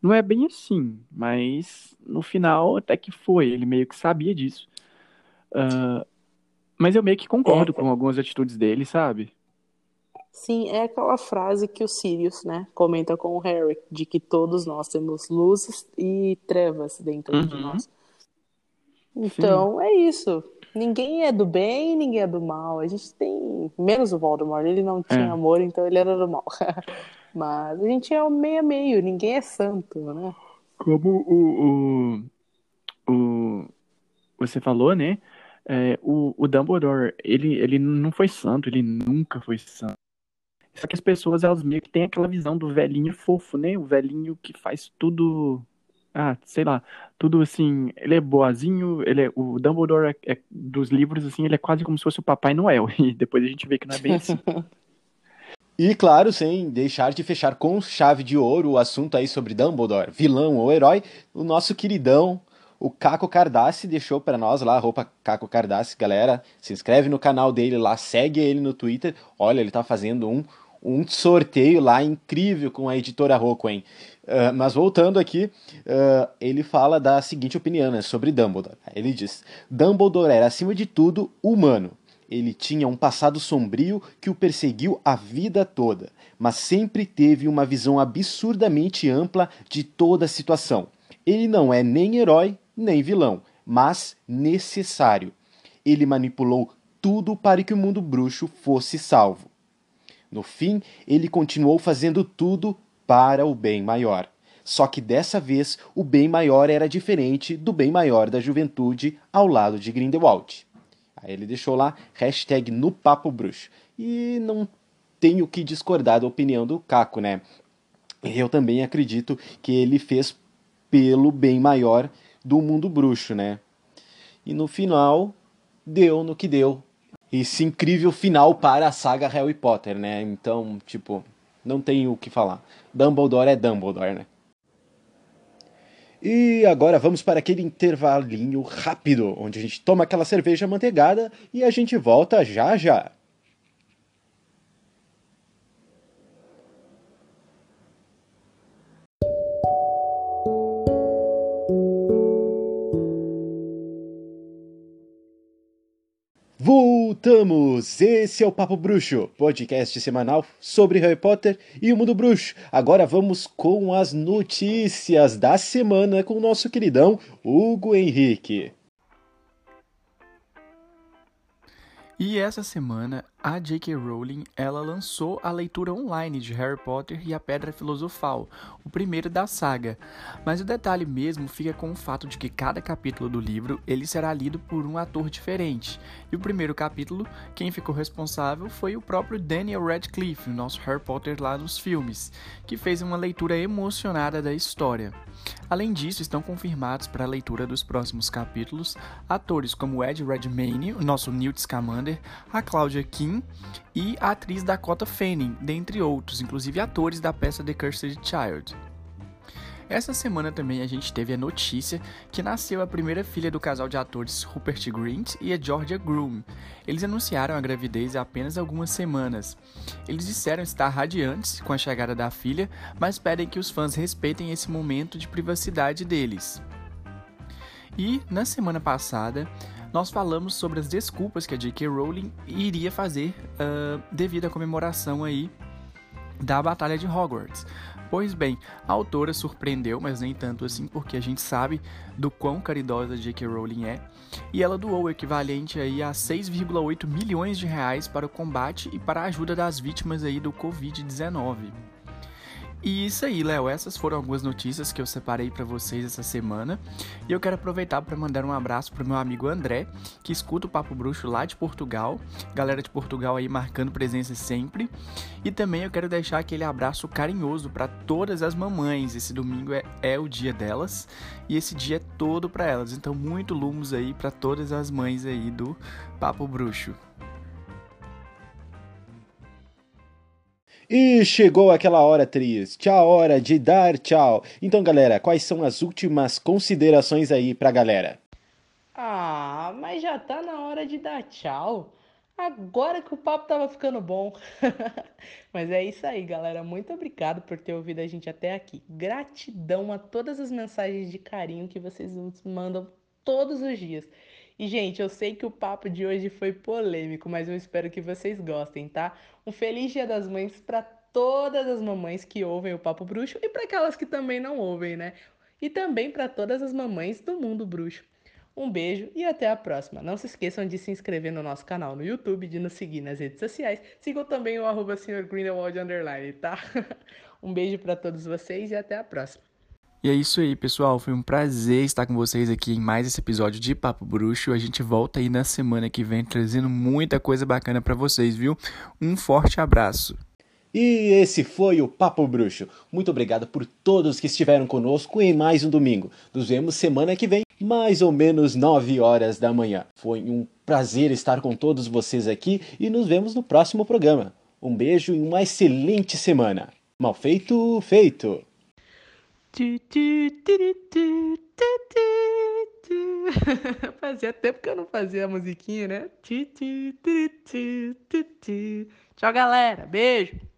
S3: Não é bem assim, mas no final até que foi, ele meio que sabia disso. Uh, mas eu meio que concordo é. com algumas atitudes dele, sabe?
S2: Sim, é aquela frase que o Sirius, né, comenta com o Harry, de que todos nós temos luzes e trevas dentro uhum. de nós. Então, Sim. é isso. Ninguém é do bem, ninguém é do mal. A gente tem. Menos o Voldemort, ele não tinha é. amor, então ele era do mal. <laughs> Mas a gente é o meio a meio, ninguém é santo, né?
S3: Como o, o, o você falou, né? É, o, o Dumbledore, ele, ele não foi santo, ele nunca foi santo. Só que as pessoas, elas meio que têm aquela visão do velhinho fofo, né? O velhinho que faz tudo. Ah, sei lá, tudo assim, ele é boazinho, ele é, o Dumbledore é, é, dos livros, assim, ele é quase como se fosse o Papai Noel, <laughs> e depois a gente vê que não é bem assim. <laughs>
S1: E claro, sem deixar de fechar com chave de ouro o assunto aí sobre Dumbledore, vilão ou herói, o nosso queridão, o Caco Cardassi deixou para nós lá, roupa Caco Cardassi, galera, se inscreve no canal dele lá, segue ele no Twitter, olha, ele tá fazendo um, um sorteio lá incrível com a editora hein? Uh, mas voltando aqui, uh, ele fala da seguinte opinião né, sobre Dumbledore. Ele diz: Dumbledore era, acima de tudo, humano ele tinha um passado sombrio que o perseguiu a vida toda, mas sempre teve uma visão absurdamente ampla de toda a situação. Ele não é nem herói nem vilão, mas necessário. Ele manipulou tudo para que o mundo bruxo fosse salvo. No fim, ele continuou fazendo tudo para o bem maior. Só que dessa vez o bem maior era diferente do bem maior da juventude ao lado de Grindelwald. Aí ele deixou lá, hashtag no papo bruxo. E não tenho que discordar da opinião do Caco, né? Eu também acredito que ele fez pelo bem maior do mundo bruxo, né? E no final, deu no que deu. Esse incrível final para a saga Harry Potter, né? Então, tipo, não tenho o que falar. Dumbledore é Dumbledore, né? E agora vamos para aquele intervalinho rápido, onde a gente toma aquela cerveja manteigada e a gente volta já já. Voltamos! Esse é o Papo Bruxo, podcast semanal sobre Harry Potter e o mundo bruxo. Agora vamos com as notícias da semana com o nosso queridão Hugo Henrique.
S3: E essa semana a J.K. Rowling ela lançou a leitura online de Harry Potter e a Pedra Filosofal, o primeiro da saga. Mas o detalhe mesmo fica com o fato de que cada capítulo do livro ele será lido por um ator diferente. E o primeiro capítulo, quem ficou responsável foi o próprio Daniel Radcliffe, o nosso Harry Potter lá nos filmes, que fez uma leitura emocionada da história. Além disso, estão confirmados para a leitura dos próximos capítulos atores como Ed Redmayne, o nosso Newt Scamander, a Claudia Kim e a atriz Dakota Fanning, dentre outros, inclusive atores da peça The Cursed Child. Essa semana também a gente teve a notícia que nasceu a primeira filha do casal de atores Rupert Grint e a Georgia Groom. Eles anunciaram a gravidez há apenas algumas semanas. Eles disseram estar radiantes com a chegada da filha, mas pedem que os fãs respeitem esse momento de privacidade deles. E na semana passada, nós falamos sobre as desculpas que a J.K. Rowling iria fazer uh, devido à comemoração aí da Batalha de Hogwarts. Pois bem, a autora surpreendeu, mas nem tanto assim, porque a gente sabe do quão caridosa J.K. Rowling é, e ela doou o equivalente aí a 6,8 milhões de reais para o combate e para a ajuda das vítimas aí do Covid-19. E isso aí, Léo, essas foram algumas notícias que eu separei para vocês essa semana. E eu quero aproveitar para mandar um abraço pro meu amigo André, que escuta o Papo Bruxo lá de Portugal. Galera de Portugal aí marcando presença sempre. E também eu quero deixar aquele abraço carinhoso para todas as mamães. Esse domingo é, é o dia delas e esse dia é todo para elas. Então, muito lumos aí para todas as mães aí do Papo Bruxo.
S1: E chegou aquela hora triste, a hora de dar tchau. Então, galera, quais são as últimas considerações aí pra galera?
S2: Ah, mas já tá na hora de dar tchau. Agora que o papo tava ficando bom. <laughs> Mas é isso aí, galera. Muito obrigado por ter ouvido a gente até aqui. Gratidão a todas as mensagens de carinho que vocês nos mandam todos os dias. E, gente, eu sei que o papo de hoje foi polêmico, mas eu espero que vocês gostem, tá? Um feliz Dia das Mães para todas as mamães que ouvem o Papo Bruxo e para aquelas que também não ouvem, né? E também para todas as mamães do mundo bruxo. Um beijo e até a próxima. Não se esqueçam de se inscrever no nosso canal no YouTube, de nos seguir nas redes sociais. Sigam também o arroba underline, tá? <laughs> um beijo para todos vocês e até a próxima.
S3: E é isso aí, pessoal. Foi um prazer estar com vocês aqui em mais esse episódio de Papo Bruxo. A gente volta aí na semana que vem trazendo muita coisa bacana para vocês, viu? Um forte abraço.
S1: E esse foi o Papo Bruxo. Muito obrigado por todos que estiveram conosco em mais um domingo. Nos vemos semana que vem, mais ou menos 9 horas da manhã. Foi um prazer estar com todos vocês aqui e nos vemos no próximo programa. Um beijo e uma excelente semana. Mal feito, feito! <laughs>
S2: Fazia tempo que eu não fazia a musiquinha, né? Tchau, galera. Beijo.